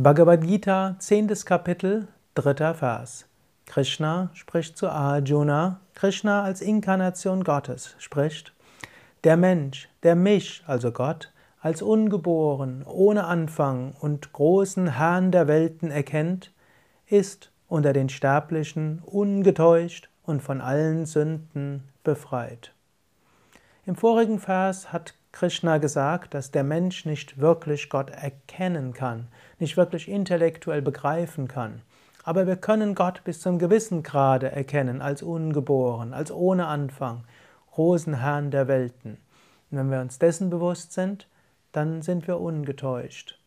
Bhagavad Gita, 10. Kapitel, 3. Vers. Krishna spricht zu Arjuna, Krishna als Inkarnation Gottes spricht, der Mensch, der mich, also Gott, als ungeboren, ohne Anfang und großen Herrn der Welten erkennt, ist unter den Sterblichen ungetäuscht und von allen Sünden befreit. Im vorigen Vers hat Krishna gesagt, dass der Mensch nicht wirklich Gott erkennen kann, nicht wirklich intellektuell begreifen kann. Aber wir können Gott bis zum gewissen Grade erkennen, als ungeboren, als ohne Anfang, Rosenherrn der Welten. Und wenn wir uns dessen bewusst sind, dann sind wir ungetäuscht.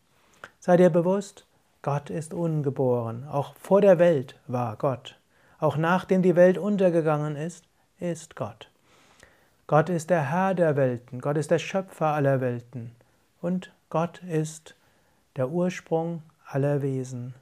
Sei dir bewusst, Gott ist ungeboren. Auch vor der Welt war Gott. Auch nachdem die Welt untergegangen ist, ist Gott. Gott ist der Herr der Welten, Gott ist der Schöpfer aller Welten und Gott ist der Ursprung aller Wesen.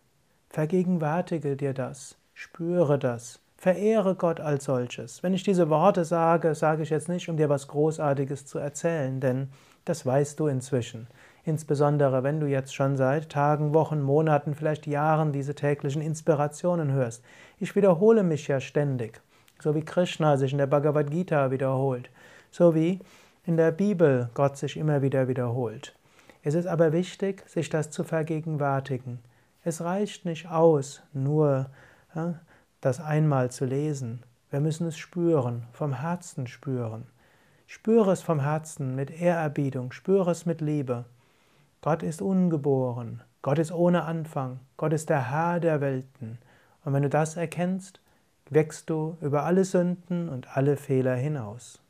Vergegenwärtige dir das, spüre das, verehre Gott als solches. Wenn ich diese Worte sage, sage ich jetzt nicht, um dir was Großartiges zu erzählen, denn das weißt du inzwischen. Insbesondere wenn du jetzt schon seit Tagen, Wochen, Monaten, vielleicht Jahren diese täglichen Inspirationen hörst. Ich wiederhole mich ja ständig so wie Krishna sich in der Bhagavad Gita wiederholt, so wie in der Bibel Gott sich immer wieder wiederholt. Es ist aber wichtig, sich das zu vergegenwärtigen. Es reicht nicht aus, nur ja, das einmal zu lesen. Wir müssen es spüren, vom Herzen spüren. Spüre es vom Herzen mit Ehrerbietung, spüre es mit Liebe. Gott ist ungeboren, Gott ist ohne Anfang, Gott ist der Herr der Welten. Und wenn du das erkennst, wächst du über alle Sünden und alle Fehler hinaus.